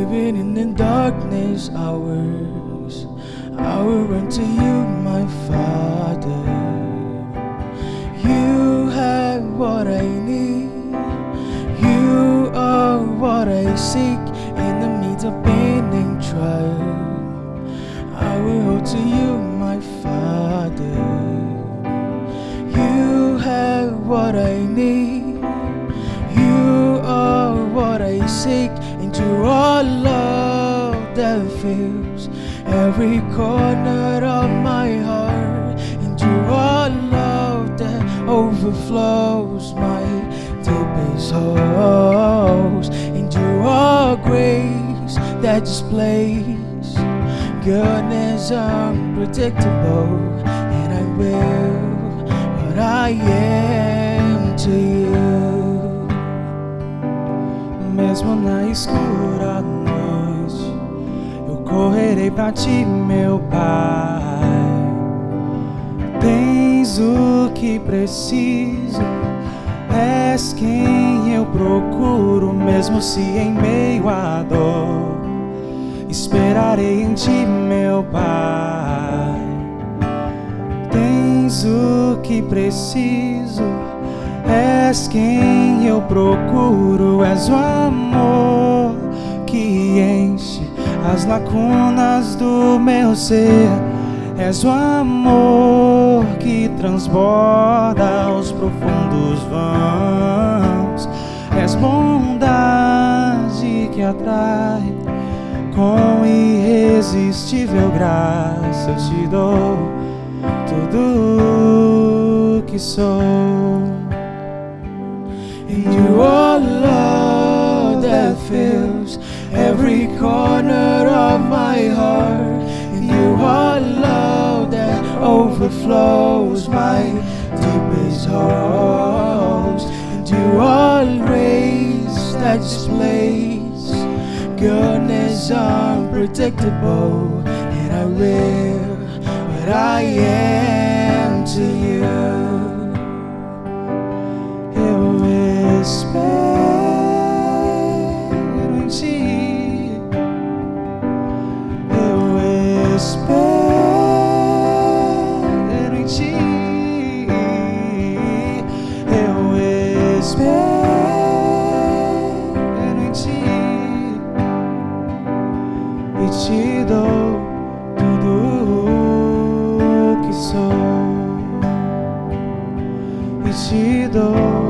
Even in the darkness hours, I will run to you, my Father. You have what I need. You are what I seek in the midst of pain and trial. I will hold to you, my Father. You have what I need. You are what I seek into all fills every corner of my heart. Into all love that overflows my deepest holes. Into all grace that displays goodness unpredictable. And I will what I am to you. Mesmo na eu correrei pra ti, meu Pai. Tens o que preciso, és quem eu procuro, mesmo se em meio à dor. Esperarei em ti, meu Pai. Tens o que preciso. És quem eu procuro, és o amor que enche as lacunas do meu ser. És o amor que transborda os profundos vãos. És bondade que atrai com irresistível graça. Eu te dou tudo que sou. And you overflows my deepest. And you are grace that displays goodness unpredictable. And I will what I am to you. Eu espero te dou tudo o que sou. E te dou